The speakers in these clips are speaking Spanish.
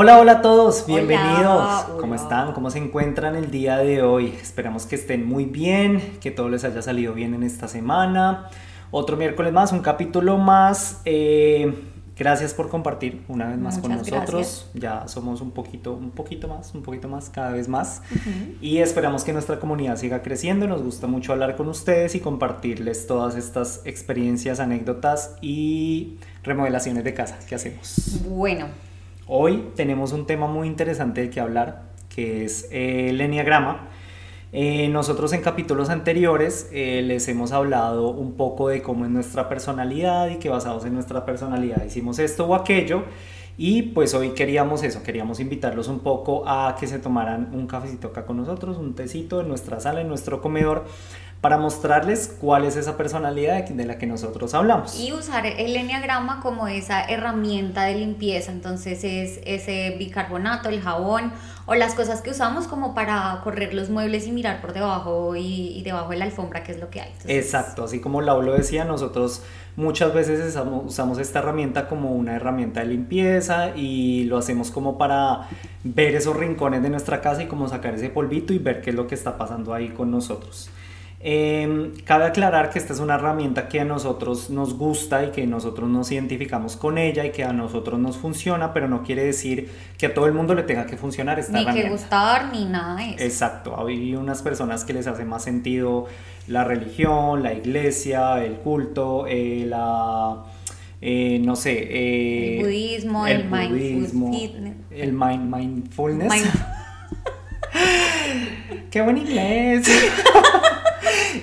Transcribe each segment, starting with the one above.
Hola, hola a todos, bienvenidos. Hola, ¿Cómo están? ¿Cómo se encuentran el día de hoy? Esperamos que estén muy bien, que todo les haya salido bien en esta semana. Otro miércoles más, un capítulo más. Eh, gracias por compartir una vez más con nosotros. Ya somos un poquito, un poquito más, un poquito más, cada vez más. Y esperamos que nuestra comunidad siga creciendo. Nos gusta mucho hablar con ustedes y compartirles todas estas experiencias, anécdotas y remodelaciones de casa que hacemos. Bueno, Hoy tenemos un tema muy interesante de que hablar, que es el enneagrama. Eh, nosotros en capítulos anteriores eh, les hemos hablado un poco de cómo es nuestra personalidad y que basados en nuestra personalidad hicimos esto o aquello. Y pues hoy queríamos eso, queríamos invitarlos un poco a que se tomaran un cafecito acá con nosotros, un tecito en nuestra sala, en nuestro comedor, para mostrarles cuál es esa personalidad de la que nosotros hablamos. y usar el enneagrama como esa herramienta de limpieza. Entonces es ese bicarbonato, el jabón o las cosas que usamos como para correr los muebles y mirar por debajo y, y debajo de la alfombra qué es lo que hay. Entonces, Exacto, así como Lau lo decía, nosotros muchas veces usamos esta herramienta como una herramienta de limpieza y lo hacemos como para ver esos rincones de nuestra casa y como sacar ese polvito y ver qué es lo que está pasando ahí con nosotros. Eh, cabe aclarar que esta es una herramienta que a nosotros nos gusta y que nosotros nos identificamos con ella y que a nosotros nos funciona, pero no quiere decir que a todo el mundo le tenga que funcionar esta Ni que herramienta. gustar, ni nada de eso. Exacto, hay unas personas que les hace más sentido la religión, la iglesia, el culto, eh, la, eh, no sé, eh, El budismo, el mindful budismo, fitness. el mind- mindfulness. Mind- ¡Qué buen inglés!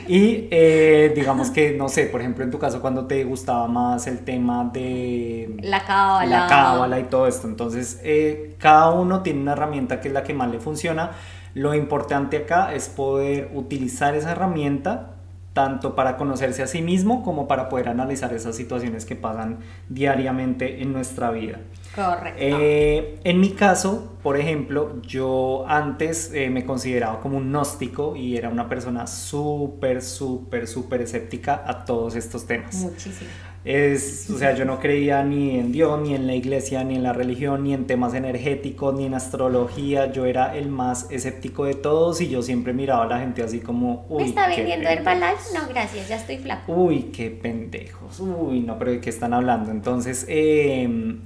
y eh, digamos que, no sé, por ejemplo, en tu caso, cuando te gustaba más el tema de La cábala. la cábala y todo esto. Entonces, eh, cada uno tiene una herramienta que es la que más le funciona. Lo importante acá es poder utilizar esa herramienta tanto para conocerse a sí mismo como para poder analizar esas situaciones que pasan diariamente en nuestra vida. Correcto. Eh, en mi caso, por ejemplo, yo antes eh, me consideraba como un gnóstico y era una persona súper, súper, súper escéptica a todos estos temas. Muchísimo. Es, o sea, yo no creía ni en Dios, ni en la iglesia, ni en la religión, ni en temas energéticos, ni en astrología. Yo era el más escéptico de todos y yo siempre miraba a la gente así como, uy, ¿Me está vendiendo pendejos". Herbalife? No, gracias, ya estoy flaco. Uy, qué pendejos. Uy, no, pero ¿de qué están hablando? Entonces, eh,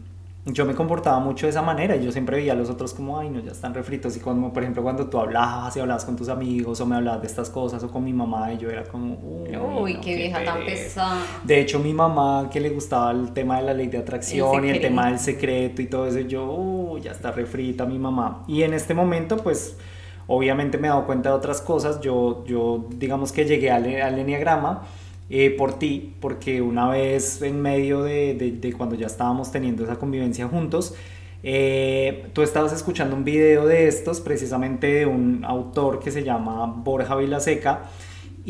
yo me comportaba mucho de esa manera y yo siempre veía a los otros como, ay, no, ya están refritos. Y como, por ejemplo, cuando tú hablabas y hablabas con tus amigos o me hablabas de estas cosas o con mi mamá y yo era como, uy, Uy, no, qué vieja tan pereza". pesada. De hecho, mi mamá que le gustaba el tema de la ley de atracción y el tema del secreto y todo eso, yo, uy, ya está refrita mi mamá. Y en este momento, pues, obviamente me he dado cuenta de otras cosas. Yo, yo digamos que llegué al, al enneagrama eh, por ti, porque una vez en medio de, de- cuando ya estábamos teniendo esa convivencia juntos, eh, tú estabas escuchando un video de estos, precisamente de un autor que se llama Borja Vilaseca.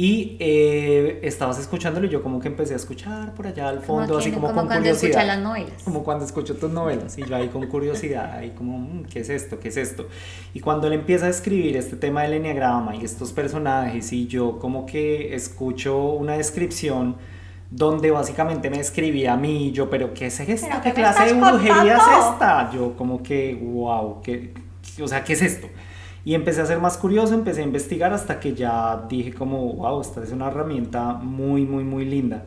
Y eh, estabas escuchándolo y yo como que empecé a escuchar por allá al fondo, Como así como, como con cuando curiosidad. las novelas. Como cuando escucho tus novelas y yo ahí con curiosidad, ahí como, "Mm, ¿qué es esto? ¿Qué es esto? Y cuando él empieza a escribir este tema del enneagrama y estos personajes y yo como que escucho una descripción donde básicamente me describía a mí y yo, pero ¿qué es esto? ¿Pero ¿Qué clase de brujería es esta? Yo como que, wow, ¿qué, o sea, ¿qué es esto? Y empecé a ser más curioso, empecé a investigar hasta que ya dije como, wow, esta es una herramienta muy, muy, muy linda.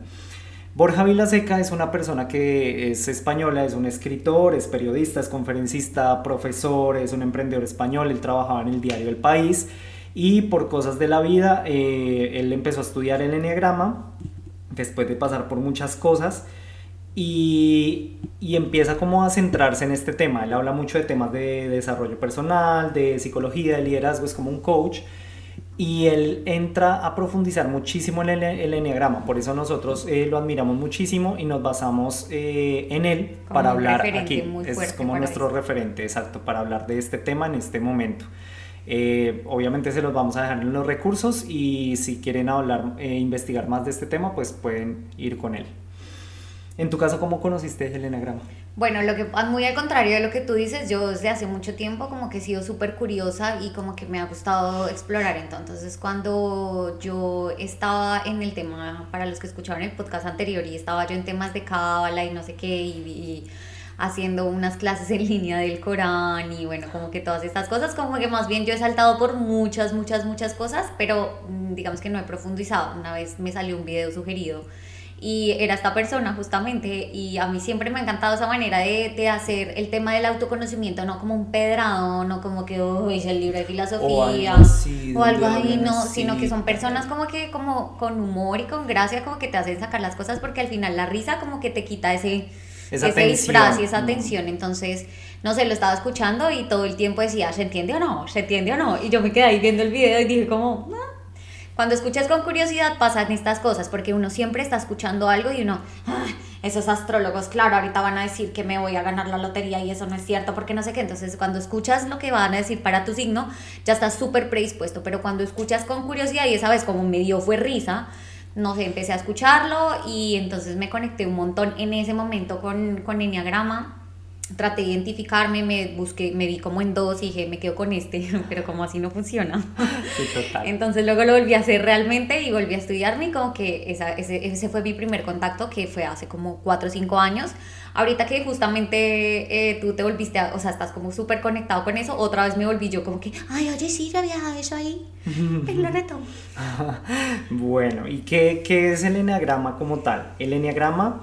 Borja Vilaseca es una persona que es española, es un escritor, es periodista, es conferencista, profesor, es un emprendedor español, él trabajaba en el diario El País y por cosas de la vida eh, él empezó a estudiar el enneagrama después de pasar por muchas cosas y, y empieza como a centrarse en este tema. Él habla mucho de temas de desarrollo personal, de psicología, de liderazgo, es como un coach. Y él entra a profundizar muchísimo en el, el enneagrama, por eso nosotros eh, lo admiramos muchísimo y nos basamos eh, en él Como para hablar aquí. Es como nuestro eso. referente, exacto, para hablar de este tema en este momento. Eh, obviamente se los vamos a dejar en los recursos y si quieren hablar, e investigar más de este tema, pues pueden ir con él. En tu caso, ¿cómo conociste el enagrama? Bueno, lo que muy al contrario de lo que tú dices, yo desde hace mucho tiempo como que he sido súper curiosa y como que me ha gustado explorar. Entonces, cuando yo estaba en el tema, para los que escucharon el podcast anterior, y estaba yo en temas de cábala y no sé qué, y, haciendo unas clases en línea del Corán y bueno, como que todas estas cosas, como que más bien yo he saltado por muchas, muchas, muchas cosas, pero mm, digamos que no he profundizado. Una vez me salió un video sugerido y era esta persona justamente y a mí siempre me ha encantado esa manera de, de hacer el tema del autoconocimiento no como un pedrado, no como que es el libro de filosofía o algo así, no, sino que son personas como que como con humor y con gracia como que te hacen sacar las cosas porque al final la risa como que te quita ese ese disfraz y esa tensión, entonces no sé, lo estaba escuchando y todo el tiempo decía, ¿se entiende o no? ¿Se entiende o no? Y yo me quedé ahí viendo el video y dije como, ah, cuando escuchas con curiosidad pasan estas cosas, porque uno siempre está escuchando algo y uno, esos astrólogos, claro, ahorita van a decir que me voy a ganar la lotería y eso no es cierto, porque no sé qué. Entonces, cuando escuchas lo que van a decir para tu signo, ya estás súper predispuesto, pero cuando escuchas con curiosidad y esa vez como me dio fue risa, no sé, empecé a escucharlo y entonces me conecté un montón en ese momento con, con Enneagrama traté de identificarme, me busqué, me vi como en dos y dije, me quedo con este, pero como así no funciona. Entonces luego lo volví a hacer realmente y volví a estudiarme y como que esa, ese, ese, fue mi primer contacto que fue hace como cuatro o cinco años. Ahorita que justamente eh, tú te volviste, o sea, estás como súper conectado con eso, otra vez me volví yo como que, ay, oye, sí, ya había eso ahí, pero lo retomo. bueno, ¿y qué, qué es el enneagrama como tal? El enneagrama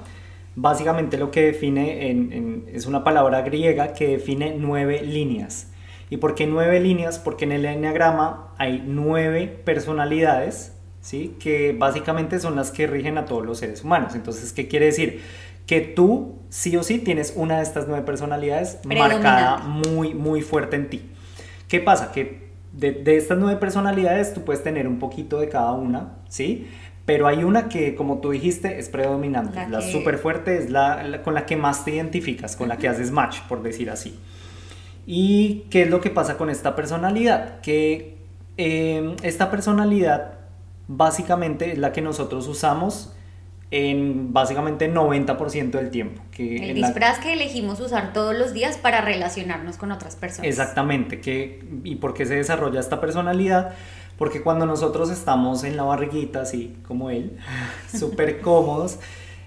básicamente lo que define es una palabra griega que define nueve líneas. ¿Y por qué nueve líneas? Porque en el enneagrama hay nueve personalidades, ¿sí? que básicamente son las que rigen a todos los seres humanos. Entonces, ¿qué quiere decir? Que tú sí o sí tienes una de estas nueve personalidades marcada muy, muy fuerte en ti. ¿Qué pasa? Que de, de, estas nueve personalidades tú puedes tener un poquito de cada una, ¿sí? Pero hay una que, como tú dijiste, es predominante. La, súper fuerte es la, con la que más te identificas, con la que haces match, por decir así. ¿Y qué es lo que pasa con esta personalidad? Que em, esta personalidad básicamente es la que nosotros usamos en básicamente 90% del tiempo. Que el disfraz que elegimos usar todos los días para relacionarnos con otras personas. Exactamente. Que, ¿Y por qué se desarrolla esta personalidad? Porque cuando nosotros estamos en la barriguita, así como él, súper cómodos,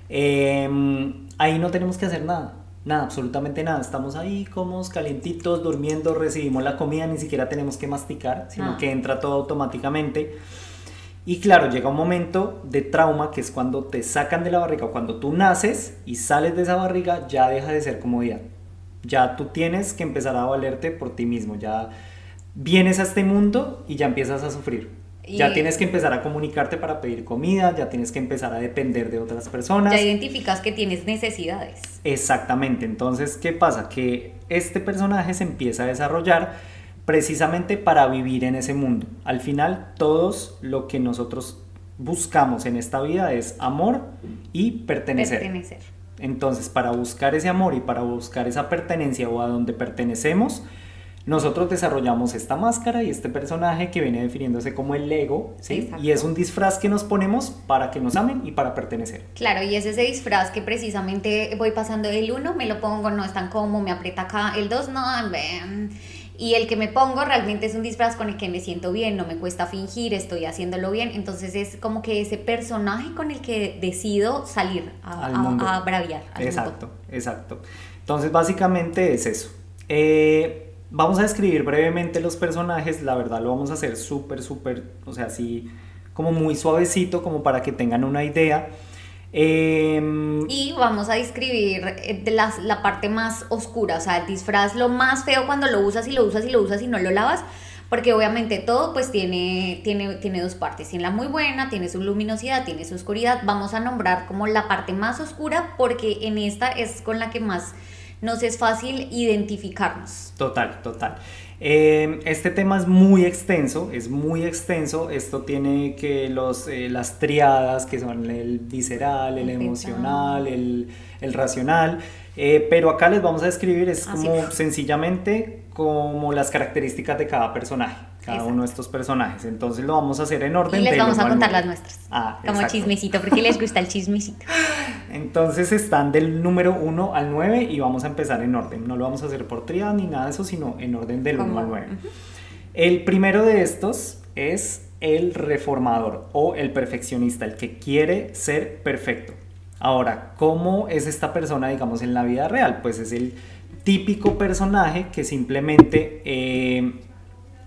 em, ahí no tenemos que hacer nada. Nada, absolutamente nada. Estamos ahí cómodos, calientitos, durmiendo, recibimos la comida, ni siquiera tenemos que masticar, sino ah. que entra todo automáticamente. Y claro, llega un momento de trauma que es cuando te sacan de la barriga, cuando tú naces y sales de esa barriga, ya deja de ser comodidad. Ya tú tienes que empezar a valerte por ti mismo, ya vienes a este mundo y ya empiezas a sufrir. Ya tienes que empezar a comunicarte para pedir comida, ya tienes que empezar a depender de otras personas. Ya identificas que tienes necesidades. Exactamente, entonces, ¿qué pasa? Que este personaje se empieza a desarrollar precisamente para vivir en ese mundo. Al final, todos lo que nosotros buscamos en esta vida es amor y pertenecer. pertenecer. Entonces, para buscar ese amor y para buscar esa pertenencia o a donde pertenecemos, nosotros desarrollamos esta máscara y este personaje que viene definiéndose como el Lego, ¿sí? Y es un disfraz que nos ponemos para que nos amen y para pertenecer. Claro, y es ese disfraz que precisamente voy pasando el uno, me lo pongo, no es tan cómodo, me aprieta acá, el dos, no, ven. Y el que me pongo realmente es un disfraz con el que me siento bien, no me cuesta fingir, estoy haciéndolo bien. Entonces es como que ese personaje con el que decido salir a, a, braviar. exacto, exacto. Entonces básicamente es eso. Eh, Vamos a describir brevemente los personajes, la verdad lo vamos a hacer súper, súper, o sea, así como muy suavecito, como para que tengan una idea. Em, y vamos a describir eh, la, la, parte más oscura, o sea, el disfraz, lo más feo cuando lo usas y lo usas y lo usas y no lo lavas, porque obviamente todo pues tiene, tiene, tiene dos partes, tiene la muy buena, tiene su luminosidad, tiene su oscuridad, vamos a nombrar como la parte más oscura porque en esta es con la que más nos es fácil identificarnos. Total, total. Eh, este tema es muy extenso, es muy extenso. Esto tiene que los, eh, las triadas, que son el visceral, el, emocional, el, el, racional, Eh, pero acá les vamos a describir, es como sencillamente como las características de cada personaje, cada uno de estos personajes. Entonces lo vamos a hacer en orden. Y les vamos a contar las nuestras. Ah, como chismecito, porque les gusta el chismecito. Entonces están del número 1 al 9 y vamos a empezar en orden. No lo vamos a hacer por triada ni nada de eso, sino en orden del 1 al 9. El primero de estos es el reformador o el perfeccionista, el que quiere ser perfecto. Ahora, ¿cómo es esta persona, digamos, en la vida real? Pues es el típico personaje que simplemente, eh,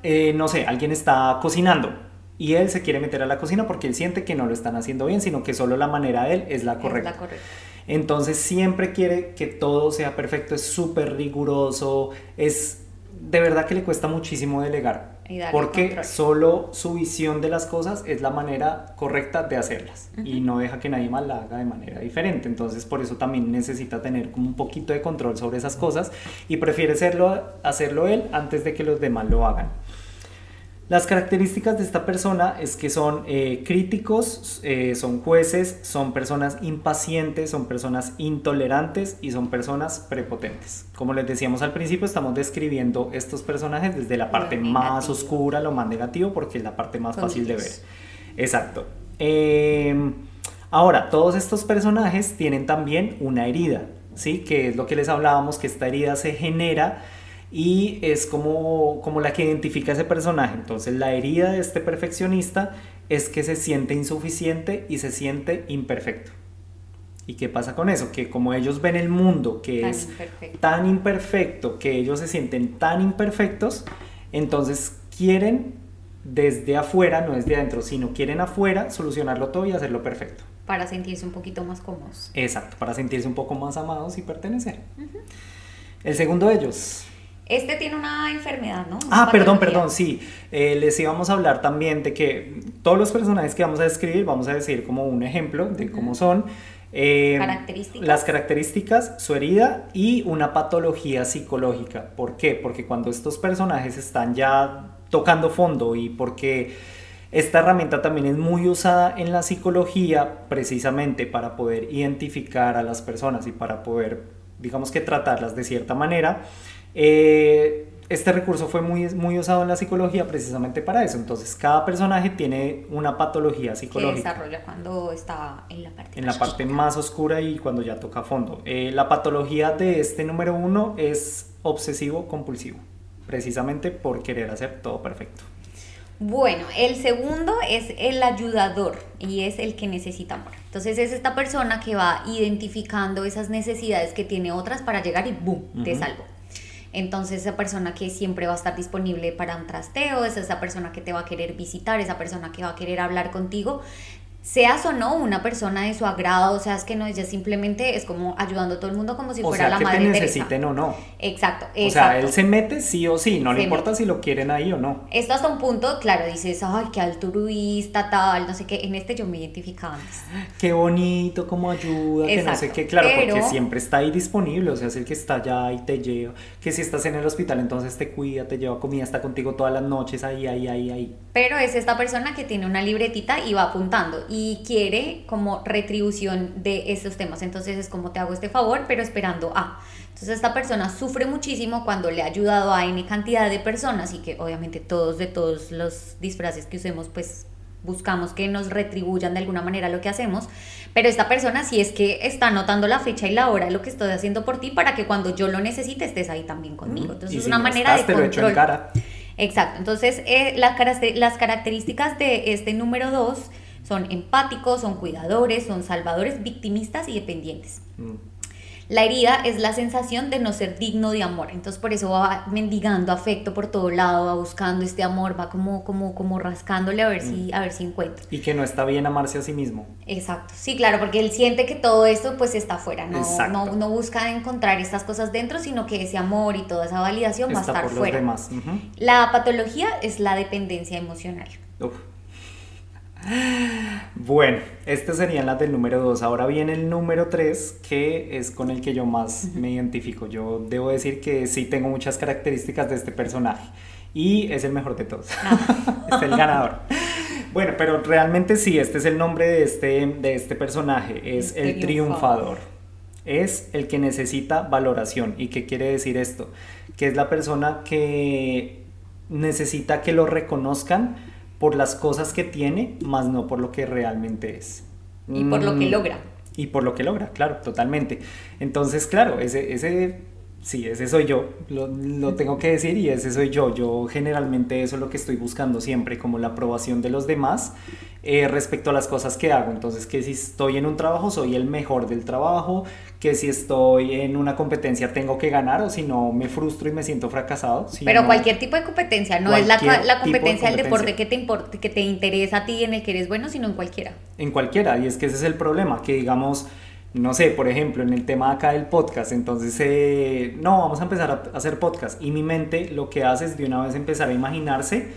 eh, no sé, alguien está cocinando y él se quiere meter a la cocina porque él siente que no lo están haciendo bien, sino que solo la manera de él es la correcta. Es la correcta. Entonces siempre quiere que todo sea perfecto, es súper riguroso, es de verdad que le cuesta muchísimo delegar. Porque solo su visión de las cosas es la manera correcta de hacerlas y no deja que nadie más la haga de manera diferente. Entonces por eso también necesita tener como un poquito de control sobre esas cosas y prefiere hacerlo, hacerlo él antes de que los demás lo hagan. Las características de esta persona es que son eh, críticos, eh, son jueces, son personas impacientes, son personas intolerantes y son personas prepotentes. Como les decíamos al principio, estamos describiendo estos personajes desde la parte más oscura, lo más negativo, porque es la parte más fácil de ver. Exacto. Em, ahora, todos estos personajes tienen también una herida, ¿sí? Que es lo que les hablábamos, que esta herida se genera y es como, como la que identifica a ese personaje. Entonces la herida de este perfeccionista es que se siente insuficiente y se siente imperfecto. ¿Y qué pasa con eso? Que como ellos ven el mundo que es tan imperfecto, que ellos se sienten tan imperfectos, entonces quieren desde afuera, no desde adentro, sino quieren afuera solucionarlo todo y hacerlo perfecto. Para sentirse un poquito más cómodos. Exacto, para sentirse un poco más amados y pertenecer. El segundo de ellos, este tiene una enfermedad, ¿no? ah, perdón, perdón, sí. Eh, les íbamos a hablar también de que todos los personajes que vamos a describir, vamos a decir como un ejemplo de cómo son. Eh, características. Las características, su herida y una patología psicológica. ¿Por qué? Porque cuando estos personajes están ya tocando fondo y porque esta herramienta también es muy usada en la psicología precisamente para poder identificar a las personas y para poder, digamos que tratarlas de cierta manera. Eh, este recurso fue muy, muy usado en la psicología precisamente para eso. Entonces, cada personaje tiene una patología psicológica. Que desarrolla cuando está en la parte, en la parte más oscura y cuando ya toca fondo. Eh, la patología de este número uno es obsesivo-compulsivo, precisamente por querer hacer todo perfecto. Bueno, el segundo es el ayudador y es el que necesita amor. Entonces es esta persona que va identificando esas necesidades que tiene otras para llegar y ¡boom! te salvo. Entonces esa persona que siempre va a estar disponible para un trasteo, es esa persona que te va a querer visitar, esa persona que va a querer hablar contigo, seas o no una persona de su agrado, o sea, es que no, ella simplemente es como ayudando a todo el mundo como si fuera la que madre te necesiten o no. Exacto, O sea, él se mete sí o sí, no le importa si lo quieren ahí o no. Esto hasta un punto, claro, dices, ay, qué altruista, tal, no sé qué, en este yo me identificaba antes. Qué bonito, cómo ayuda, que no sé qué, claro, porque siempre está ahí disponible, o sea, es el que está allá y te lleva, que si estás en el hospital, entonces te cuida, te lleva comida, está contigo todas las noches, ahí, ahí, ahí, ahí. Pero es esta persona que tiene una libretita y va apuntando y quiere como retribución de esos temas. Entonces es como te hago este favor, pero esperando a. Entonces esta persona sufre muchísimo cuando le ha ayudado a N cantidad de personas y que obviamente todos de todos los disfraces que usemos pues buscamos que nos retribuyan de alguna manera lo que hacemos, pero esta persona sí es que está anotando la fecha y la hora de lo que estoy haciendo por ti para que cuando yo lo necesite estés ahí también conmigo. Entonces es una manera de control. Exacto. Entonces eh, las características de este número 2 son empáticos, son cuidadores, son salvadores, victimistas y dependientes. Mm. La herida es la sensación de no ser digno de amor. Entonces por eso va mendigando afecto por todo lado, va buscando este amor, va como, como, como rascándole a ver, si, mm. a ver si encuentra. Y que no está bien amarse a sí mismo. Exacto. Sí, claro, porque él siente que todo esto pues está afuera. No, no, no, busca encontrar estas cosas dentro, sino que ese amor y toda esa validación va a estar fuera. La patología es la dependencia emocional. Uf. Bueno, estas serían las del número 2. Ahora viene el número 3, que es con el que yo más me identifico. Yo debo decir que sí tengo muchas características de este personaje. Y es el mejor de todos. Ah. es el ganador. Bueno, pero realmente sí, este es el nombre de este, de este personaje. Es el, triunfador. es el que necesita valoración. ¿Y qué quiere decir esto? Que es la persona que necesita que lo reconozcan por las cosas que tiene, más no por lo que realmente es. Y por lo que Mm, logra. Y por lo que logra, claro, totalmente. Entonces, claro, ese, ese sí, ese soy yo, lo, lo tengo que decir y ese soy yo. Yo generalmente eso es lo que estoy buscando siempre, como la aprobación de los demás eh, respecto a las cosas que hago. Entonces, que si estoy en un trabajo, soy el mejor del trabajo, que si estoy en una competencia tengo que ganar o si no me frustro y me siento fracasado. si Pero no- cualquier tipo de competencia, no es la, competencia del deporte que te importe, que te interesa a ti en el que eres bueno, sino en cualquiera. En cualquiera, y es que ese es el problema, que digamos, no sé, por ejemplo, en el tema acá del podcast, entonces, eh, no, vamos a empezar a hacer podcast, y mi mente lo que hace es de una vez empezar a imaginarse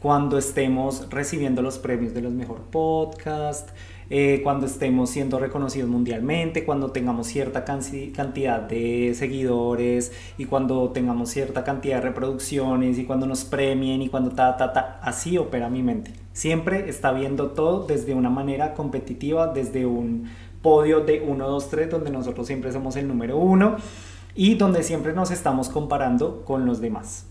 cuando estemos recibiendo los premios de los mejor podcast, eh, cuando estemos siendo reconocidos mundialmente, cuando tengamos cierta cantidad de seguidores y cuando tengamos cierta cantidad de reproducciones y cuando nos premien y cuando ta, ta, ta, así opera mi mente. Siempre está viendo todo desde una manera competitiva, desde un podio de 1, 2, 3, donde nosotros siempre somos el número uno y donde siempre nos estamos comparando con los demás.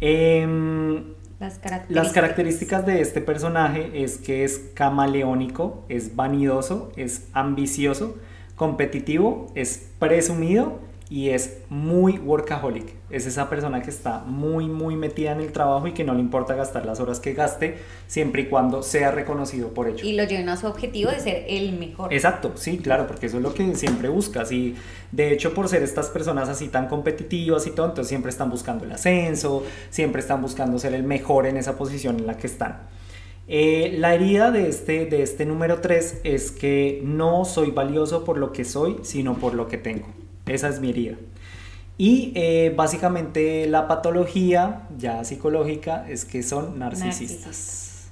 Em, Las características. las características de este personaje es que es camaleónico, es vanidoso, es ambicioso, competitivo, es presumido y es muy workaholic. Es esa persona que está muy, muy metida en el trabajo y que no le importa gastar las horas que gaste, siempre y cuando sea reconocido por ello. Y lo llevan a su objetivo de ser el mejor. Exacto, sí, claro, porque eso es lo que siempre buscas y de hecho por ser estas personas así tan competitivas y todo, entonces siempre están buscando el ascenso, siempre están buscando ser el mejor en esa posición en la que están. Eh, la herida de este, de este número 3 es que no soy valioso por lo que soy, sino por lo que tengo. Esa es mi herida. Y eh, básicamente la patología ya psicológica es que son narcisistas. Narcisistas.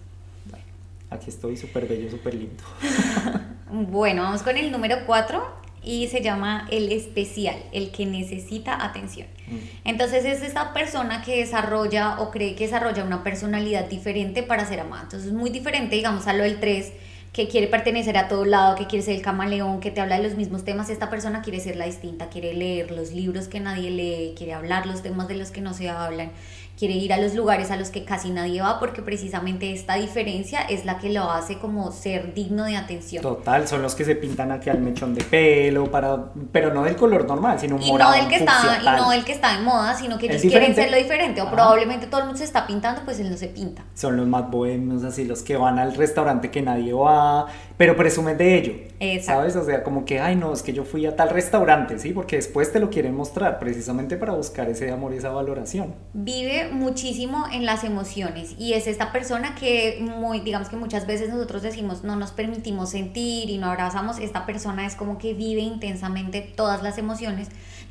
Bueno. Aquí estoy súper bello, súper lindo. Bueno, vamos con el número 4 y se llama el especial, el que necesita atención. Mm. Entonces es esta persona que desarrolla o cree que desarrolla una personalidad diferente para ser amada. Entonces es muy diferente, digamos, a lo del 3, que quiere pertenecer a todo lado, que quiere ser el camaleón, que te habla de los mismos temas. Esta persona quiere ser la distinta, quiere leer los libros que nadie lee, quiere hablar los temas de los que no se hablan, quiere ir a los lugares a los que casi nadie va, porque precisamente esta diferencia es la que lo hace como ser digno de atención. Total, son los que se pintan aquí al mechón de pelo, para, pero no del color normal, sino un y morado, no del que está y no del que está en moda sino que ellos quieren ser lo diferente o Ajá. probablemente todo el mundo se está pintando pues él no se pinta Son los más bohemios, así los que van al restaurante que nadie va, pero presumen de ello. Exacto. ¿Sabes? O sea, como que, ay, no, es que yo fui a tal restaurante, ¿sí? Porque después te lo quieren mostrar, precisamente para buscar ese amor y esa valoración. vive muchísimo en las emociones y es esta persona que muy digamos que muchas veces nosotros decimos no nos permitimos sentir y no abrazamos esta persona es como que vive intensamente todas las emociones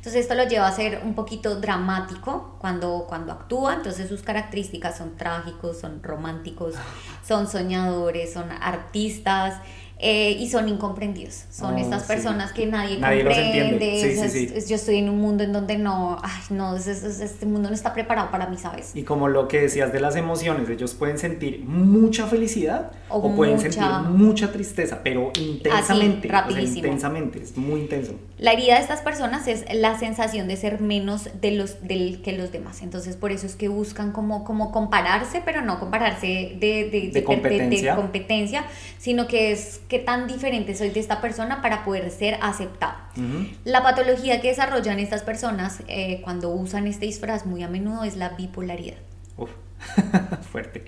entonces esto lo lleva a ser un poquito dramático cuando cuando actúa. Entonces sus características son trágicos son románticos son soñadores son artistas eh, y son incomprendidos son Oh, estas sí. personas que nadie, Nadie los comprende entiende. Sí, sí, es- sí. es- yo estoy en un mundo en donde no ay no es- es- es- este mundo no está preparado para mí sabes Y como lo que decías de las emociones, ellos pueden sentir mucha felicidad o, O pueden mucha- sentir mucha tristeza, pero intensamente. o sea, rapidísimo. intensamente, es muy intenso. La herida de estas personas es la sensación de ser menos de los, del, que los demás. Entonces, por eso es que buscan como, como compararse, pero no compararse de, de, De competencia. competencia, sino que es qué tan diferente soy de esta persona para poder ser aceptado. La patología que desarrollan estas personas eh, cuando usan este disfraz muy a menudo es la bipolaridad. Uf, fuerte.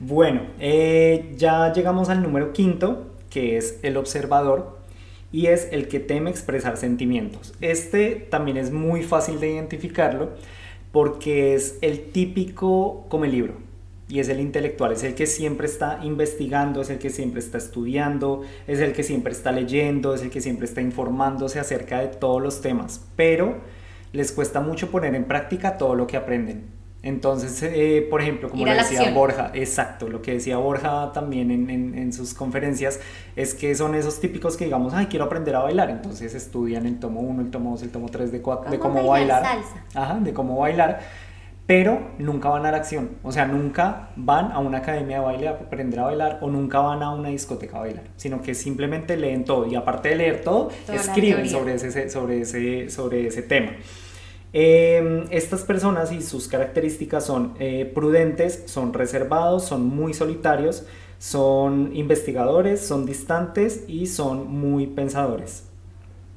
Bueno, eh, ya llegamos al número quinto, que es el observador, y es el que teme expresar sentimientos. Este también es muy fácil de identificarlo porque es el típico come libro. Y es el intelectual, es el que siempre está investigando, es el que siempre está estudiando, es el que siempre está leyendo, es el que siempre está informándose acerca de todos los temas, pero les cuesta mucho poner en práctica todo lo que aprenden. Entonces, eh, por ejemplo, como lo decía acción. Borja, exacto, lo que decía Borja también en, en- en sus conferencias es que son esos típicos que digamos, ay, quiero aprender a bailar, entonces estudian el tomo 1, el tomo 2, el tomo 3 de, de ¿Cómo cómo bailar bailar, salsa? Ajá, de cómo bailar, pero nunca van a la acción. O sea, nunca van a una academia de baile a aprender a bailar o nunca van a una discoteca a bailar, sino que simplemente leen todo y aparte de leer todo, escriben sobre ese, sobre, ese, sobre ese tema. Em, estas personas y sus características son eh, prudentes, son reservados, son muy solitarios, son investigadores, son distantes y son muy pensadores.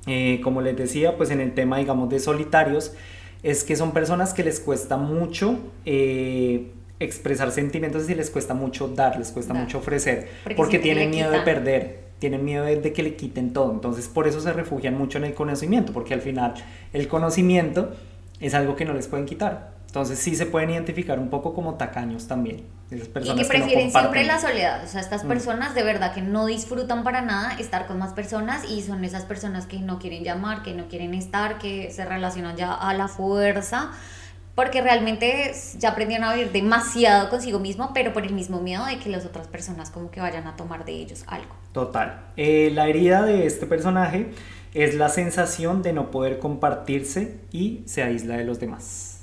Eh, como les decía, pues en el tema, digamos, de solitarios, es que son personas que les cuesta mucho eh, expresar sentimientos y les cuesta mucho dar, les cuesta mucho ofrecer, porque, tienen miedo de perder, tienen miedo de, que le quiten todo. Entonces por eso se refugian mucho en el conocimiento, porque al final el conocimiento es algo que no les pueden quitar. Entonces sí se pueden identificar un poco como tacaños también. Esas personas y que prefieren siempre la soledad. O sea, estas mm. personas de verdad que no disfrutan para nada estar con más personas y son esas personas que no quieren llamar, que no quieren estar, que se relacionan ya a la fuerza porque realmente ya aprendieron a vivir demasiado consigo mismo, pero por el mismo miedo de que las otras personas como que vayan a tomar de ellos algo. Total. Eh, la herida de este personaje es la sensación de no poder compartirse y se aísla de los demás.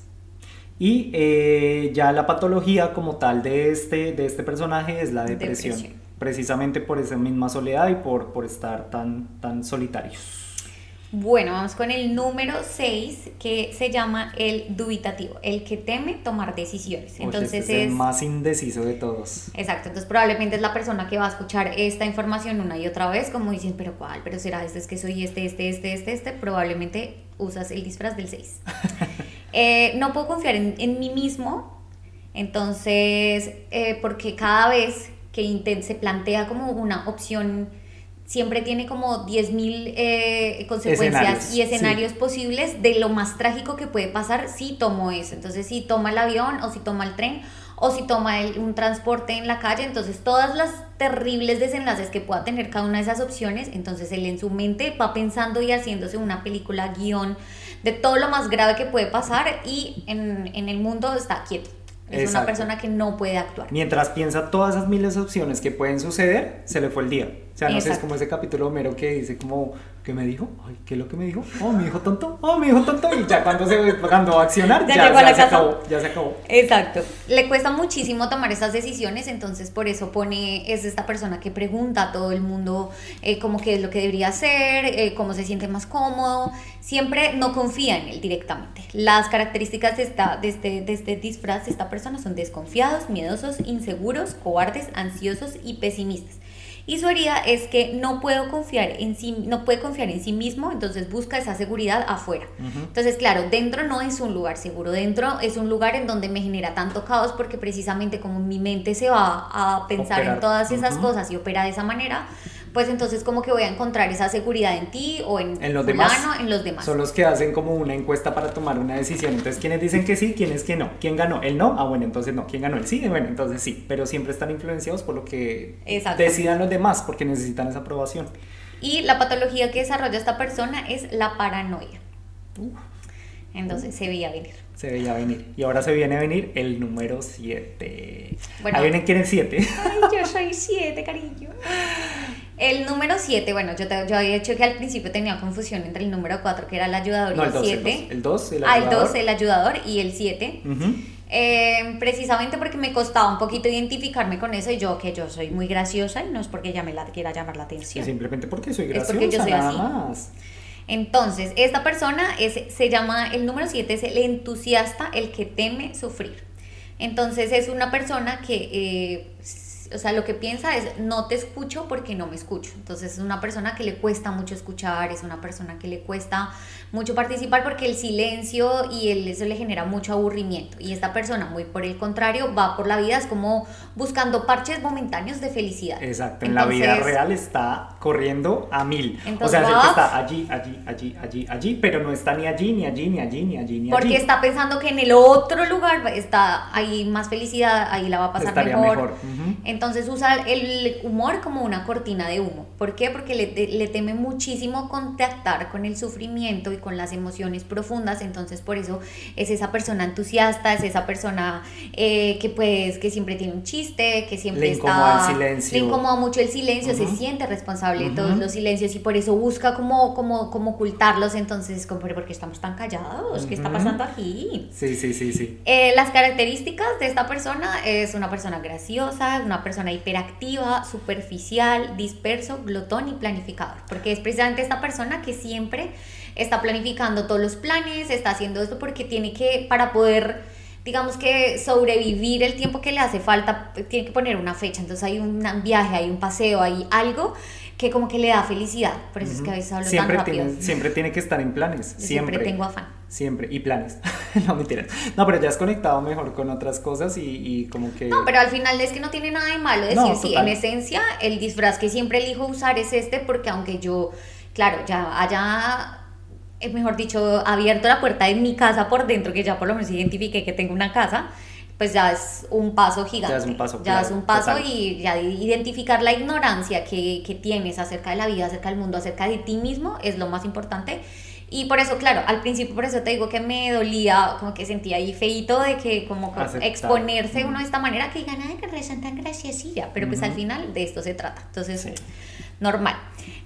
Y eh, ya la patología como tal de este, de este personaje es la depresión, precisamente por esa misma soledad y por, por estar tan, tan solitarios. Bueno, vamos con el número 6 que se llama el dubitativo, el que teme tomar decisiones. Entonces este es, el más indeciso de todos. Exacto, entonces probablemente es la persona que va a escuchar esta información una y otra vez, como dicen, pero ¿cuál? Pero será este, es que soy este, este, este, este, este. Probablemente usas el disfraz del 6. Eh, no puedo confiar en, mí mismo, entonces, eh, porque cada vez que se plantea como una opción, siempre tiene como 10.000 eh, consecuencias y escenarios posibles de lo más trágico que puede pasar si tomo eso. Entonces, si toma el avión o si toma el tren o si toma un transporte en la calle, entonces todas las terribles desenlaces que pueda tener cada una de esas opciones, entonces él en su mente va pensando y haciéndose una película guion de todo lo más grave que puede pasar y en, en el mundo está quieto. Es una persona que no puede actuar. Mientras piensa todas esas miles de opciones que pueden suceder, se le fue el día. O sea, no sé, es como ese capítulo Homero que dice como, ¿qué me dijo? Ay, ¿qué es lo que me dijo? Oh, mi hijo tonto, oh, mi hijo tonto. Y ya cuando se cuando va a accionar, ya, ya, se acabó, ya se acabó. Exacto. Le cuesta muchísimo tomar esas decisiones, entonces por eso pone, es esta persona que pregunta a todo el mundo eh, como qué es lo que debería hacer, eh, cómo se siente más cómodo. Siempre no confía en él directamente. Las características de, esta, de, este, de este disfraz de esta persona son desconfiados, miedosos, inseguros, cobardes, ansiosos y pesimistas. Y su herida es que no puedo confiar en sí, no puede confiar en sí mismo, entonces busca esa seguridad afuera. Entonces, claro, dentro no es un lugar seguro, dentro es un lugar en donde me genera tanto caos porque precisamente como mi mente se va a pensar en todas esas cosas y opera de esa manera, pues entonces como que voy a encontrar esa seguridad en ti o en, los demás. en los demás. Son los que hacen como una encuesta para tomar una decisión. Entonces, ¿quiénes dicen que sí? ¿Quiénes que no? ¿Quién ganó? ¿El no? Ah, bueno, entonces no. ¿Quién ganó? ¿El sí? Bueno, entonces sí. Pero siempre están influenciados por lo que decidan los demás porque necesitan esa aprobación. Y la patología que desarrolla esta persona es la paranoia. Entonces se veía venir. Se veía venir. Y ahora se viene a venir el número 7. Bueno, Ahí viene quién es 7. Ay, yo soy 7, cariño. El número 7, bueno, yo, yo había dicho que al principio tenía confusión entre el número 4, que era el ayudador, y el 7. El 2, el, ayudador. Ah, el 2, el ayudador, y el 7. Eh, precisamente porque me costaba un poquito identificarme con eso y yo que yo soy muy graciosa y no es porque ya me la quiera llamar la atención. simplemente porque soy graciosa, es porque yo soy nada así. más. Entonces, esta persona es, se llama, el número 7 es el entusiasta, el que teme sufrir. Entonces es una persona que eh, o sea, lo que piensa es, no te escucho porque no me escucho. Entonces es una persona que le cuesta mucho escuchar, es una persona que le cuesta mucho participar porque el silencio y el, eso le genera mucho aburrimiento. Y esta persona, muy por el contrario, va por la vida, es como buscando parches momentáneos de felicidad. Exacto, en la vida real está corriendo a mil. o sea, es el que está allí, allí, allí, allí, allí, pero no está ni allí, ni allí, ni allí, ni allí, ni allí. Porque está pensando que en el otro lugar está ahí más felicidad, ahí la va a pasar mejor. Entonces usa el humor como una cortina de humo. ¿Por qué? Porque le, le, teme muchísimo contactar con el sufrimiento y con las emociones profundas. Entonces por eso es esa persona entusiasta, es esa persona eh, que pues que siempre tiene un chiste, que siempre le incomoda el silencio. Le incomoda mucho el silencio, se siente responsable vulnerable, todos los silencios y por eso busca como, como, como ocultarlos. Entonces, como, ¿por qué estamos tan callados? ¿Qué está pasando aquí? Sí, sí, sí, sí. Eh, las características de esta persona es una persona graciosa, una persona hiperactiva, superficial, disperso, glotón y planificador. Porque es precisamente esta persona que siempre está planificando todos los planes, está haciendo esto porque tiene que, para poder digamos que sobrevivir el tiempo que le hace falta, tiene que poner una fecha. Entonces hay un viaje, hay un paseo, hay algo que como que le da felicidad. Por eso es que a veces hablo siempre tan rápido. Tiene, siempre tiene que estar en planes. Siempre. siempre tengo afán. Siempre. Y planes. no, mentiras. No, pero ya has conectado mejor con otras cosas y, y, como que... No, pero al final es que no tiene nada de malo decir, sí, en esencia el disfraz que siempre elijo usar es este porque aunque yo, claro, ya haya eh, mejor dicho, abierto la puerta de mi casa por dentro, que ya por lo menos identifique que tengo una casa, pues ya es un paso gigante. Ya es un paso. Ya es un paso y ya identificar la ignorancia que, que, tienes acerca de la vida, acerca del mundo, acerca de ti mismo es lo más importante. Y por eso, claro, al principio por eso te digo que me dolía, como que sentía ahí feito de que como exponerse uno de esta manera que digan, ay, que son tan graciosilla, pero pues al final de esto se trata. Entonces, normal.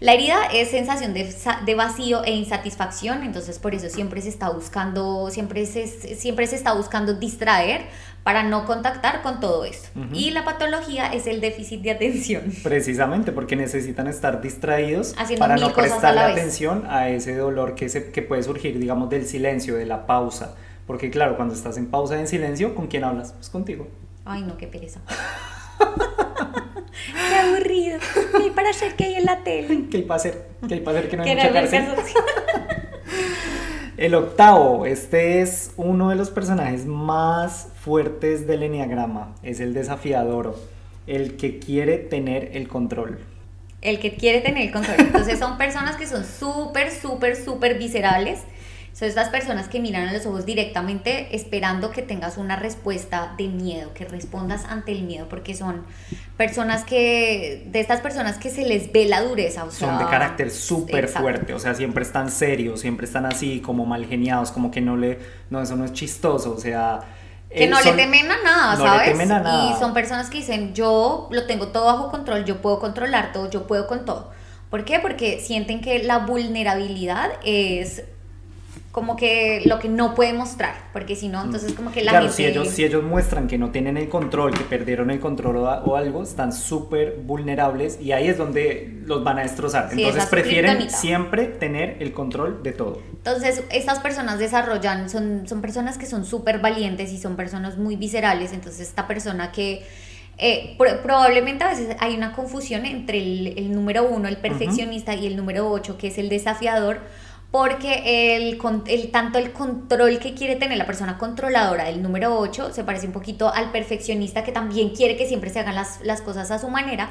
La herida es sensación de, vacío e insatisfacción, entonces por eso siempre se está buscando, siempre se, siempre se está buscando distraer para no contactar con todo esto. Y la patología es el déficit de atención. Precisamente, porque necesitan estar distraídos para no prestarle atención a ese dolor que, se, que puede surgir, digamos, del silencio, de la pausa. Porque claro, cuando estás en pausa y en silencio, ¿con quién hablas? Pues contigo. Ay, no, qué pereza. Qué aburrido. ¿Y para hacer qué hay en la tele? ¿Qué hay para hacer? ¿Qué hay para hacer que no hay mucha? El octavo, este es uno de los personajes más fuertes del enneagrama. Es el desafiador, el que quiere tener el control. El que quiere tener el control. Entonces son personas que son súper, súper, súper viscerales son estas personas que miran a los ojos directamente esperando que tengas una respuesta de miedo, que respondas ante el miedo, porque son personas que, de estas personas que se les ve la dureza. O sea, son de carácter súper fuerte, o sea, siempre están serios, siempre están así como mal geniados, como que no le, no, eso no es chistoso, o sea... Que no le temen a nada, ¿sabes? Y son personas que dicen, yo lo tengo todo bajo control, yo puedo controlar todo, yo puedo con todo. ¿Por qué? Porque sienten que la vulnerabilidad es como que lo que no puede mostrar, porque si no, entonces como que la claro, si ellos, si ellos muestran que no tienen el control, que perdieron el control o, algo, están súper vulnerables y ahí es donde los van a destrozar. entonces prefieren siempre tener el control de todo. Entonces estas personas desarrollan, son, son personas que son súper valientes y son personas muy viscerales, entonces esta persona que... Eh, probablemente a veces hay una confusión entre el, número uno, el perfeccionista, y el número ocho, que es el desafiador, porque el, el, tanto el control que quiere tener la persona controladora del número 8 se parece un poquito al perfeccionista que también quiere que siempre se hagan las, las cosas a su manera.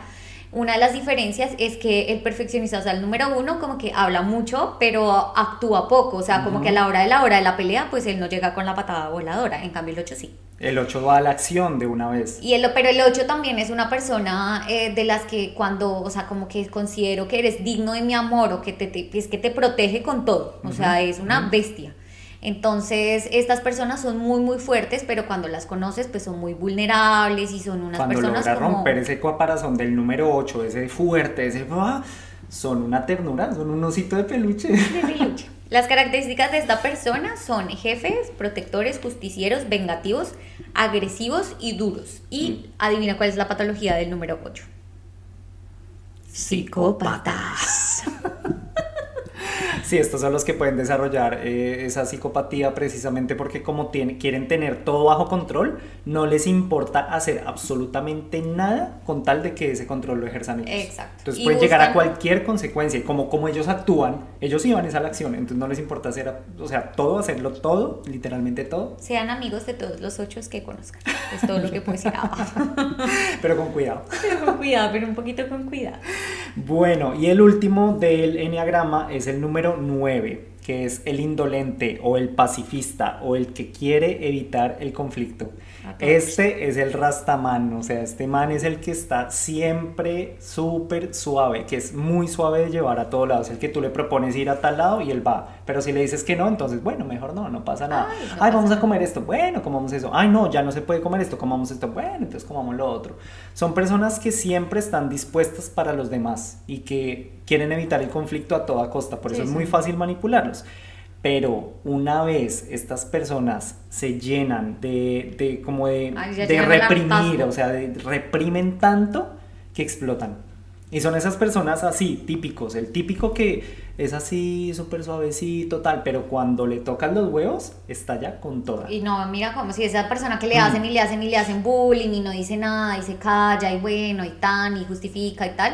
Una de las diferencias es que el perfeccionista, o sea, el número uno como que habla mucho, pero actúa poco, o sea, como que a la hora de la hora de la pelea, pues él no llega con la patada voladora, en cambio el 8 sí. El 8 va a la acción de una vez. Y el, pero el 8 también es una persona eh, de las que cuando, o sea, como que considero que eres digno de mi amor o que te, es que te protege con todo. O sea, es una bestia. Entonces, estas personas son muy, muy fuertes, pero cuando las conoces, pues son muy vulnerables y son unas personas logra romper ese caparazón del número 8, ese fuerte, ese... ¡ah! Son una ternura, son un osito de peluche. De peluche. Las características de esta persona son jefes, protectores, justicieros, vengativos, agresivos y duros. Y mm. adivina cuál es la patología del número 8. Psicópatas. Sí, estos son los que pueden desarrollar eh, esa psicopatía precisamente porque como quieren tener todo bajo control, no les importa hacer absolutamente nada con tal de que ese control lo ejerzan ellos. Exacto. Entonces pueden llegar a cualquier consecuencia y como, como ellos actúan, ellos iban a esa la acción, entonces no les importa hacer, o sea, todo, hacerlo todo, literalmente todo. Sean amigos de todos los ocho que conozcan. Es todo lo que puedo decir. pero con cuidado. Pero con cuidado, pero un poquito con cuidado. Bueno, y el último del enneagrama es el número 9, que es el indolente o el pacifista o el que quiere evitar el conflicto. Ah, este es el rastaman, o sea, este man es el que está siempre súper suave, que es muy suave de llevar a todos lados, el que tú le propones ir a tal lado y él va, Pero si le dices que no, entonces, bueno, mejor no, no pasa nada. Ay, vamos a comer esto. Bueno, comamos eso. Ay, no, ya no se puede comer esto, comamos esto. Bueno, entonces comamos lo otro. Son personas que siempre están dispuestas para los demás y que quieren evitar el conflicto a toda costa. Por eso es muy fácil manipularlos. Pero una vez estas personas se llenan de, de como de, de reprimir, o sea, de, reprimen tanto que explotan. Y son esas personas así, típicos. El típico que es así, súper suavecito, tal, pero cuando le tocan los huevos, está ya con toda. Y no, mira como si esa persona que le hacen y le hacen y le hacen bullying y no dice nada y se calla y bueno y tan y justifica y tal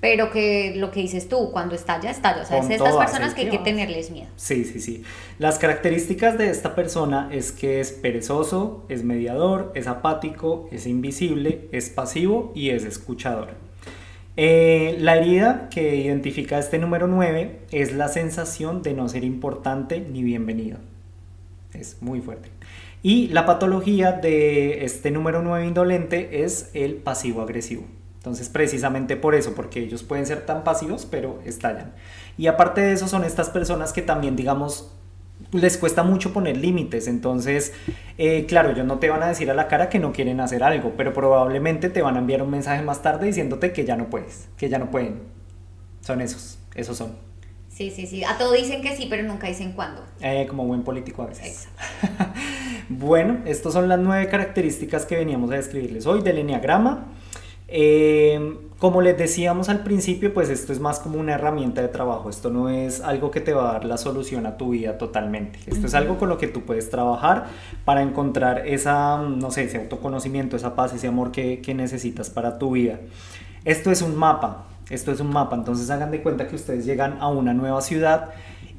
pero que lo que dices tú, cuando estalla, estalla. O sea, es estas personas que hay que tenerles miedo. Sí, sí, sí. Las características de esta persona es que es perezoso, es mediador, es apático, es invisible, es pasivo y es escuchador. Eh, la herida que identifica este número 9 es la sensación de no ser importante ni bienvenido. Es muy fuerte. Y la patología de este número 9 indolente es el pasivo agresivo. Entonces, precisamente por eso, porque ellos pueden ser tan pasivos, pero estallan. Y aparte de eso, son estas personas que también, digamos, les cuesta mucho poner límites. Entonces, eh, claro, ellos no te van a decir a la cara que no quieren hacer algo, pero probablemente te van a enviar un mensaje más tarde diciéndote que ya no puedes, que ya no pueden. Son esos, esos son. Sí, sí, sí. A todo dicen que sí, pero nunca dicen cuándo. Eh, como buen político a veces. bueno, estas son las nueve características que veníamos a describirles hoy del Enneagrama. Eh, como les decíamos al principio, pues esto es más como una herramienta de trabajo, esto no es algo que te va a dar la solución a tu vida totalmente, esto es algo con lo que tú puedes trabajar para encontrar esa, no sé, ese autoconocimiento, esa paz, ese amor que, que necesitas para tu vida. Esto es un mapa, esto es un mapa, entonces hagan de cuenta que ustedes llegan a una nueva ciudad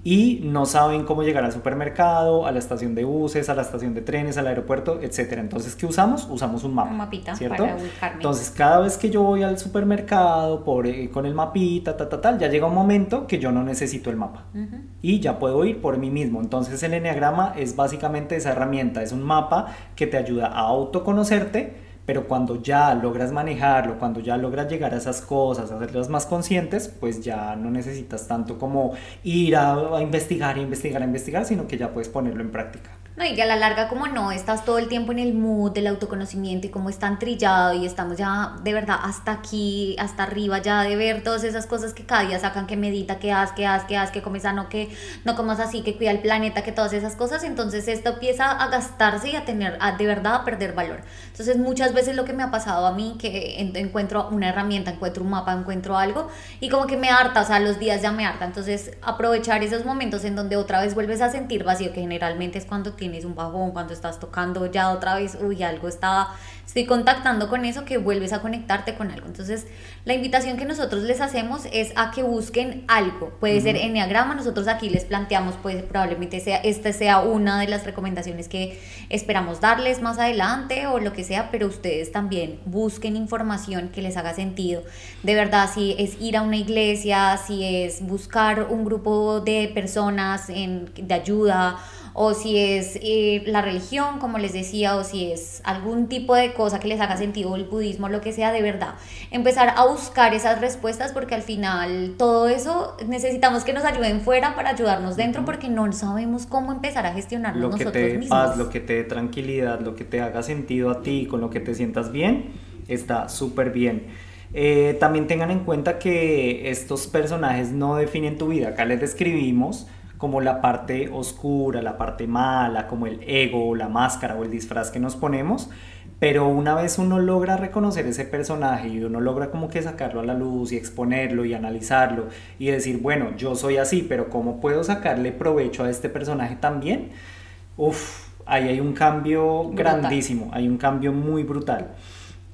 y no saben cómo llegar al supermercado, a la estación de buses, a la estación de trenes, al aeropuerto, etcétera. Entonces, ¿qué usamos? Usamos un mapa. Un mapita ¿cierto? para ubicarme. Entonces, cada vez que yo voy al supermercado por, eh, con el mapita, ta, ta, tal, ya llega un momento que yo no necesito el mapa y ya puedo ir por mí mismo. Entonces, el enneagrama es básicamente esa herramienta, es un mapa que te ayuda a autoconocerte pero cuando ya logras manejarlo, cuando ya logras llegar a esas cosas, hacerlas más conscientes, pues ya no necesitas tanto como ir a, a investigar, investigar, investigar, sino que ya puedes ponerlo en práctica. No, y a la larga como no, estás todo el tiempo en el mood del autoconocimiento y como es tan trillado y estamos ya de verdad hasta aquí, hasta arriba ya de ver todas esas cosas que cada día sacan, que medita, que haz, que haz, que haz, que comes sano, que no comas así, que cuida el planeta, que todas esas cosas, entonces esto empieza a gastarse y a tener, a de verdad a perder valor. Entonces muchas veces lo que me ha pasado a mí, que encuentro una herramienta, encuentro un mapa, encuentro algo y como que me harta, o sea, los días ya me harta, entonces aprovechar esos momentos en donde otra vez vuelves a sentir vacío, que generalmente es cuando tienes tienes un bajón, cuando estás tocando ya otra vez, uy, algo está, estoy contactando con eso, que vuelves a conectarte con algo. Entonces, la invitación que nosotros les hacemos es a que busquen algo. Puede ser enneagrama, nosotros aquí les planteamos, pues probablemente sea, esta sea una de las recomendaciones que esperamos darles más adelante o lo que sea, pero ustedes también busquen información que les haga sentido. De verdad, si es ir a una iglesia, si es buscar un grupo de personas en, de ayuda, o si es eh, la religión, como les decía, o si es algún tipo de cosa que les haga sentido, el budismo, lo que sea, de verdad. Empezar a buscar esas respuestas porque al final todo eso necesitamos que nos ayuden fuera para ayudarnos dentro porque no sabemos cómo empezar a gestionarnos lo que nosotros te dé paz, lo que te dé tranquilidad, lo que te haga sentido a ti, con lo que te sientas bien, está súper bien. Eh, también tengan en cuenta que estos personajes no definen tu vida. Acá les describimos como la parte oscura, la parte mala, como el ego, la máscara o el disfraz que nos ponemos, pero una vez uno logra reconocer ese personaje y uno logra como que sacarlo a la luz y exponerlo y analizarlo y decir, bueno, yo soy así, pero ¿cómo puedo sacarle provecho a este personaje también? Uf, ahí hay un cambio grandísimo, hay un cambio muy brutal.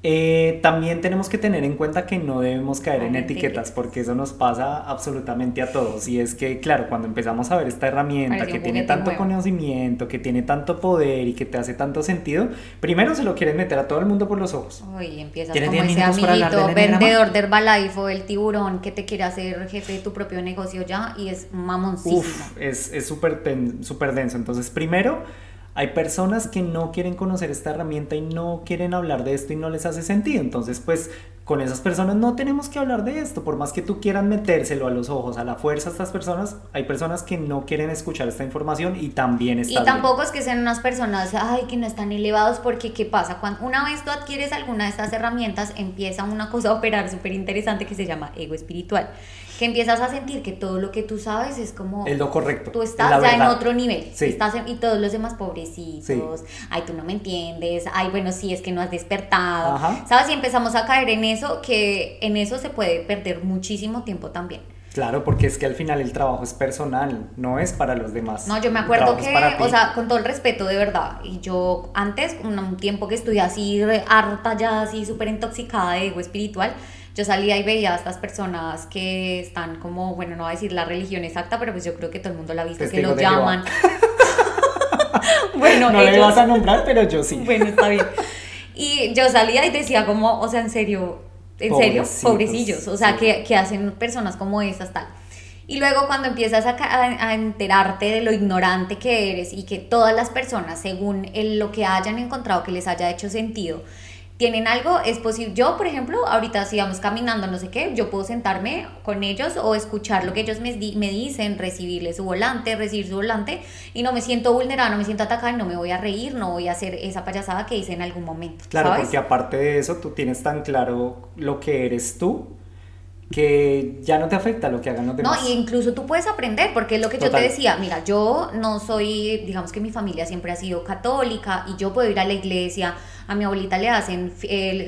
Eh, también tenemos que tener en cuenta que no debemos caer en etiquetas, porque eso nos pasa absolutamente a todos. Y es que, claro, cuando empezamos a ver esta herramienta que tiene tanto conocimiento, que tiene tanto poder y que te hace tanto sentido, primero se lo quieren meter a todo el mundo por los ojos. Uy, empiezas como ese amiguito vendedor de Herbalife o el tiburón que te quiere hacer jefe de tu propio negocio ya y es mamoncísimo. Uf, es súper super denso. Entonces, primero hay personas que no quieren conocer esta herramienta y no quieren hablar de esto y no les hace sentido. Entonces, pues con esas personas no tenemos que hablar de esto, por más que tú quieras metérselo a los ojos, a la fuerza a estas personas, hay personas que no quieren escuchar esta información y también está Y tampoco es que sean unas personas, ay, que no están elevados, porque ¿qué pasa? Cuando una vez tú adquieres alguna de estas herramientas, empieza una cosa a operar súper interesante que se llama ego espiritual que empiezas a sentir que todo lo que tú sabes es como... Es lo correcto. Tú estás ya en otro nivel. Sí. Estás y todos los demás pobrecitos. Ay, tú no me entiendes. Ay, bueno, sí, es que no has despertado. ¿Sabes? Y empezamos a caer en eso, que en eso se puede perder muchísimo tiempo también. Claro, porque es que al final el trabajo es personal, no es para los demás. No, yo me acuerdo que, o sea, con todo el respeto de verdad, y yo antes, un tiempo que estudié así, harta ya, así súper intoxicada de ego espiritual, yo salía y veía a estas personas que están como, bueno, no voy a decir la religión exacta, pero pues yo creo que todo el mundo la ha visto, que lo llaman. bueno, no le vas a nombrar, pero yo sí. bueno, está bien. Y yo salía y decía como, o sea, en serio, en serio, pobrecillos, o sea, que, que, hacen personas como estas, tal. Y luego cuando empiezas a, a, enterarte de lo ignorante que eres y que todas las personas, según el, lo que hayan encontrado que les haya hecho sentido, tienen algo, es posible. Yo, por ejemplo, ahorita si vamos caminando, no sé qué, yo puedo sentarme con ellos o escuchar lo que ellos me, me dicen, recibirles su volante, recibir su volante, y no me siento vulnerada, no me siento atacada, no me voy a reír, no voy a hacer esa payasada que hice en algún momento. Claro, porque aparte de eso, tú tienes tan claro lo que eres tú que ya no te afecta lo que hagan los demás. No, y incluso tú puedes aprender, porque es lo que yo te decía, mira, yo no soy, digamos que mi familia siempre ha sido católica y yo puedo ir a la iglesia, a mi abuelita le hacen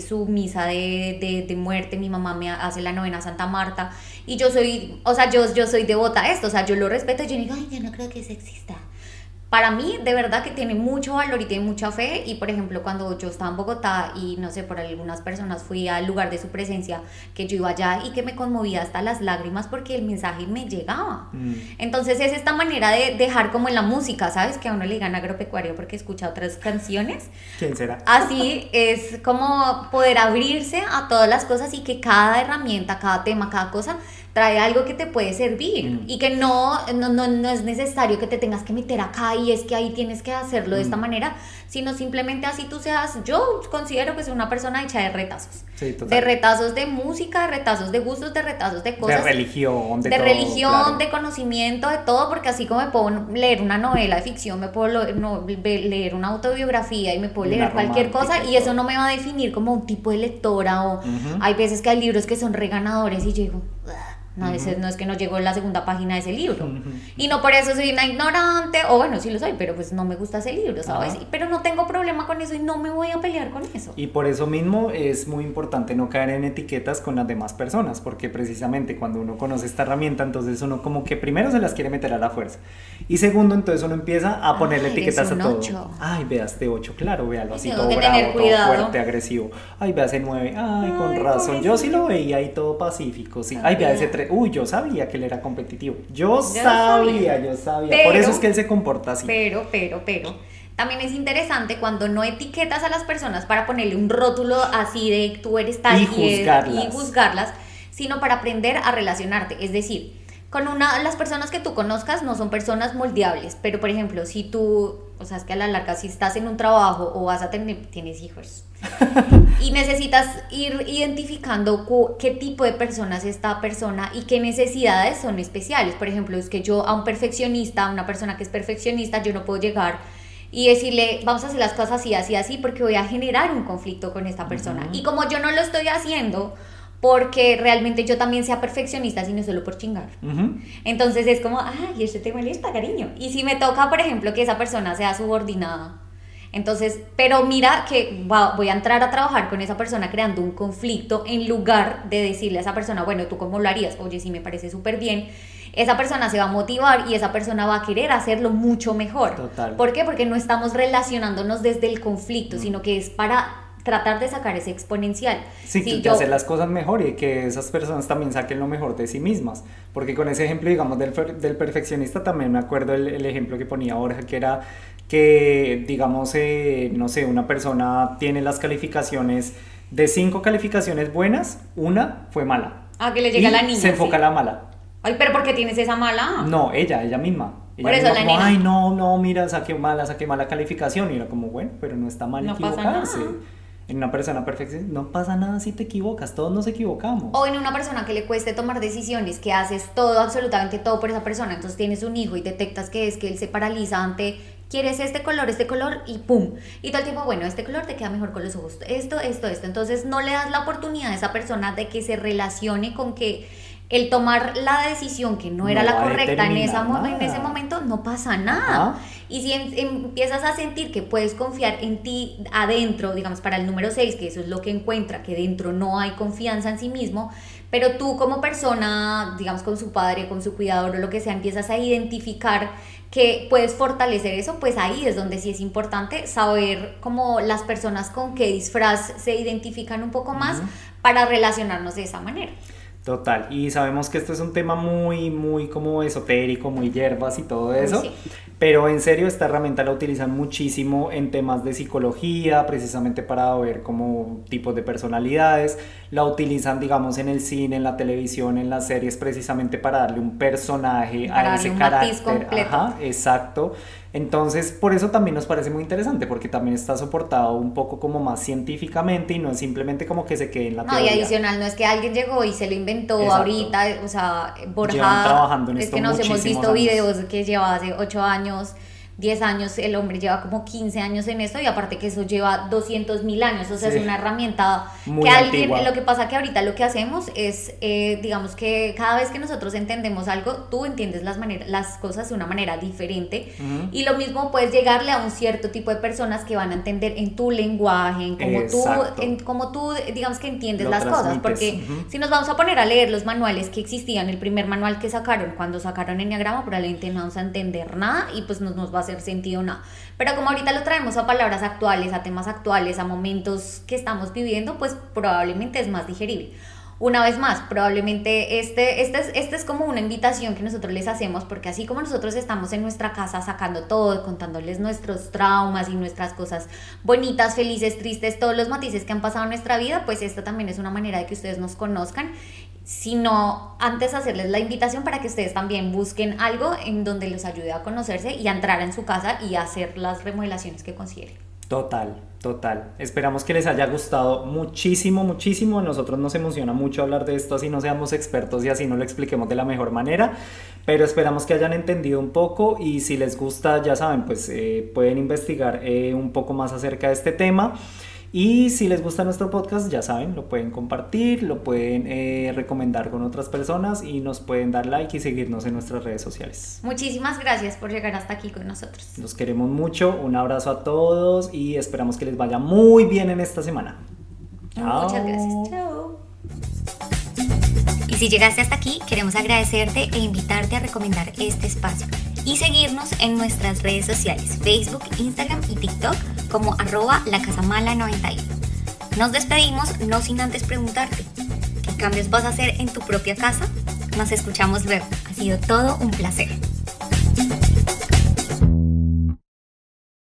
su misa de, de, muerte, mi mamá me hace la novena Santa Marta y yo soy, o sea, yo, yo soy devota a esto, o sea, yo lo respeto y yo digo, ay, yo no creo que eso exista para mí de verdad que tiene mucho valor y tiene mucha fe. Y por ejemplo cuando yo estaba en Bogotá y no sé por algunas personas fui al lugar de su presencia que yo iba allá y que me conmovía hasta las lágrimas porque el mensaje me llegaba. Mm. entonces es esta manera de dejar como en la música sabes que a uno le gana agropecuario porque escucha otras canciones. Quién será así es como poder abrirse a todas las cosas y que cada herramienta cada tema cada cosa trae algo que te puede servir mm. y que no no, no, no, es necesario que te tengas que meter acá y es que ahí tienes que hacerlo de esta mm. manera, sino simplemente así tú seas, yo considero que soy una persona hecha de retazos. de retazos de música, de retazos de gustos, de retazos de cosas. De religión, de, de religión, de conocimiento, de todo, porque así como me puedo leer una novela de ficción, me puedo leer una autobiografía y me puedo leer cualquier cosa y eso no me va a definir como un tipo de lectora o hay veces que hay libros que son reganadores y yo digo... No, no es que no llegó la segunda página de ese libro. Y no por eso soy una ignorante, o bueno, sí lo soy, pero pues no me gusta ese libro, ¿sabes? Pero no tengo problema con eso y no me voy a pelear con eso. Y por eso mismo es muy importante no caer en etiquetas con las demás personas, porque precisamente cuando uno conoce esta herramienta, entonces uno como que primero se las quiere meter a la fuerza. Y segundo, entonces uno empieza a ponerle etiquetas a todo. Ay, veas este 8, claro, véalo así todo bravo, todo fuerte, agresivo. Ay, veas ese 9, ay, con razón. Yo sí lo veía ahí todo pacífico, sí. Ay, vea ese 3 uy, yo sabía que él era competitivo. Yo, sabía, yo sabía. Por eso es que él se comporta así. Pero, pero, pero. También es interesante cuando no etiquetas a las personas para ponerle un rótulo así de tú eres tal y, juzgarlas. y juzgarlas, sino para aprender a relacionarte. Es decir, con una las personas que tú conozcas no son personas moldeables, pero por ejemplo, si tú, o sea, es que a la larga si estás en un trabajo o vas a tener tienes hijos y necesitas ir identificando qué tipo de persona es esta persona y qué necesidades son especiales. Por ejemplo, es que yo a un perfeccionista, a una persona que es perfeccionista, yo no puedo llegar y decirle, vamos a hacer las cosas así, así, así, porque voy a generar un conflicto con esta persona. Y como yo no lo estoy haciendo, porque realmente yo también sea perfeccionista, sino solo por chingar. Entonces es como, ay, este te molesta, cariño. Y si me toca, por ejemplo, que esa persona sea subordinada, entonces, pero mira que voy a entrar a trabajar con esa persona creando un conflicto en lugar de decirle a esa persona, bueno, ¿tú cómo lo harías? Oye, sí me parece súper bien. Esa persona se va a motivar y esa persona va a querer hacerlo mucho mejor. Total. ¿Por qué? Porque no estamos relacionándonos desde el conflicto, sino que es para tratar de sacar ese exponencial. Sí, que hacer las cosas mejor y que esas personas también saquen lo mejor de sí mismas. Porque con ese ejemplo, digamos, del, del perfeccionista también me acuerdo el, el, ejemplo que ponía Borja, que era que, digamos, eh, no sé, una persona tiene las calificaciones, de cinco calificaciones buenas, una fue mala. Ah, que le llega a la niña. Se enfoca la mala. Ay, pero ¿por qué tienes esa mala? No, ella, ella misma. Por eso la niña. Ay, no, no, mira, saqué mala, saqué mala calificación. Y era como, bueno, pero no está mal equivocarse. En una persona perfecta, no pasa nada si te equivocas, todos nos equivocamos. O en una persona que le cueste tomar decisiones, que haces todo, absolutamente todo por esa persona, entonces tienes un hijo y detectas que es que él se paraliza ante quieres este color, este color y pum. Y todo el tiempo, bueno, este color te queda mejor con los ojos. Esto, esto, esto. Entonces no le das la oportunidad a esa persona de que se relacione con que el tomar la decisión que no era la correcta en, esa en ese momento no pasa nada. Y si em, empiezas a sentir que puedes confiar en ti adentro, digamos para el número 6, que eso es lo que encuentra, que dentro no hay confianza en sí mismo, pero tú como persona, digamos con su padre, con su cuidador o lo que sea, empiezas a identificar que puedes fortalecer eso, pues ahí es donde sí es importante saber cómo las personas con qué disfraz se identifican un poco más para relacionarnos de esa manera. Total, y sabemos que esto es un tema muy, muy como esotérico, muy hierbas y todo eso, pero en serio esta herramienta la utilizan muchísimo en temas de psicología, precisamente para ver como tipos de personalidades, la utilizan digamos en el cine, en la televisión, en las series, precisamente para darle un personaje a ese un carácter. Ajá, exacto. Entonces, por eso también nos parece muy interesante, porque también está soportado un poco como más científicamente y no es simplemente como que se quede en la no, y adicional, no es que alguien llegó y se lo inventó ahorita, o sea, Borja, trabajando en es que nos hemos visto videos que lleva hace ocho años 10 años, el hombre lleva como 15 años en esto y aparte que eso lleva 200 mil años, o sea, es una herramienta que alguien, lo que pasa que ahorita lo que hacemos es, eh, digamos que cada vez que nosotros entendemos algo, tú entiendes las, maneras, las cosas de una manera diferente y lo mismo puedes llegarle a un cierto tipo de personas que van a entender en tu lenguaje, en cómo, tú, en cómo tú, digamos que entiendes las cosas, porque si nos vamos a poner a leer los manuales que existían, el primer manual que sacaron, cuando sacaron Enneagrama, probablemente no vamos a entender nada y pues nos, nos va a hacer sentido nada. Pero como ahorita lo traemos a palabras actuales, a temas actuales, a momentos que estamos viviendo, pues probablemente es más digerible. Una vez más, probablemente este, este, es, este es como una invitación que nosotros les hacemos, porque así como nosotros estamos en nuestra casa sacando todo, contándoles nuestros traumas y nuestras cosas bonitas, felices, tristes, todos los matices que han pasado en nuestra vida, pues esto también es una manera de que ustedes nos conozcan sino antes hacerles la invitación para que ustedes también busquen algo en donde los ayude a conocerse y a entrar en su casa y a hacer las remodelaciones que consideren. Total, total. Esperamos que les haya gustado muchísimo, muchísimo. A nosotros nos emociona mucho hablar de esto, así no seamos expertos y así no lo expliquemos de la mejor manera, pero esperamos que hayan entendido un poco y si les gusta, ya saben, pues eh, pueden investigar eh, un poco más acerca de este tema. Y si les gusta nuestro podcast, ya saben, lo pueden compartir, lo pueden eh, recomendar con otras personas y nos pueden dar like y seguirnos en nuestras redes sociales. Muchísimas gracias por llegar hasta aquí con nosotros. Los queremos mucho, un abrazo a todos y esperamos que les vaya muy bien en esta semana. Muchas gracias. Chao. Y si llegaste hasta aquí, queremos agradecerte e invitarte a recomendar este espacio y seguirnos en nuestras redes sociales, Facebook, Instagram y TikTok como arroba lacasamala91. Nos despedimos no sin antes preguntarte, ¿qué cambios vas a hacer en tu propia casa? Nos escuchamos luego. Ha sido todo un placer.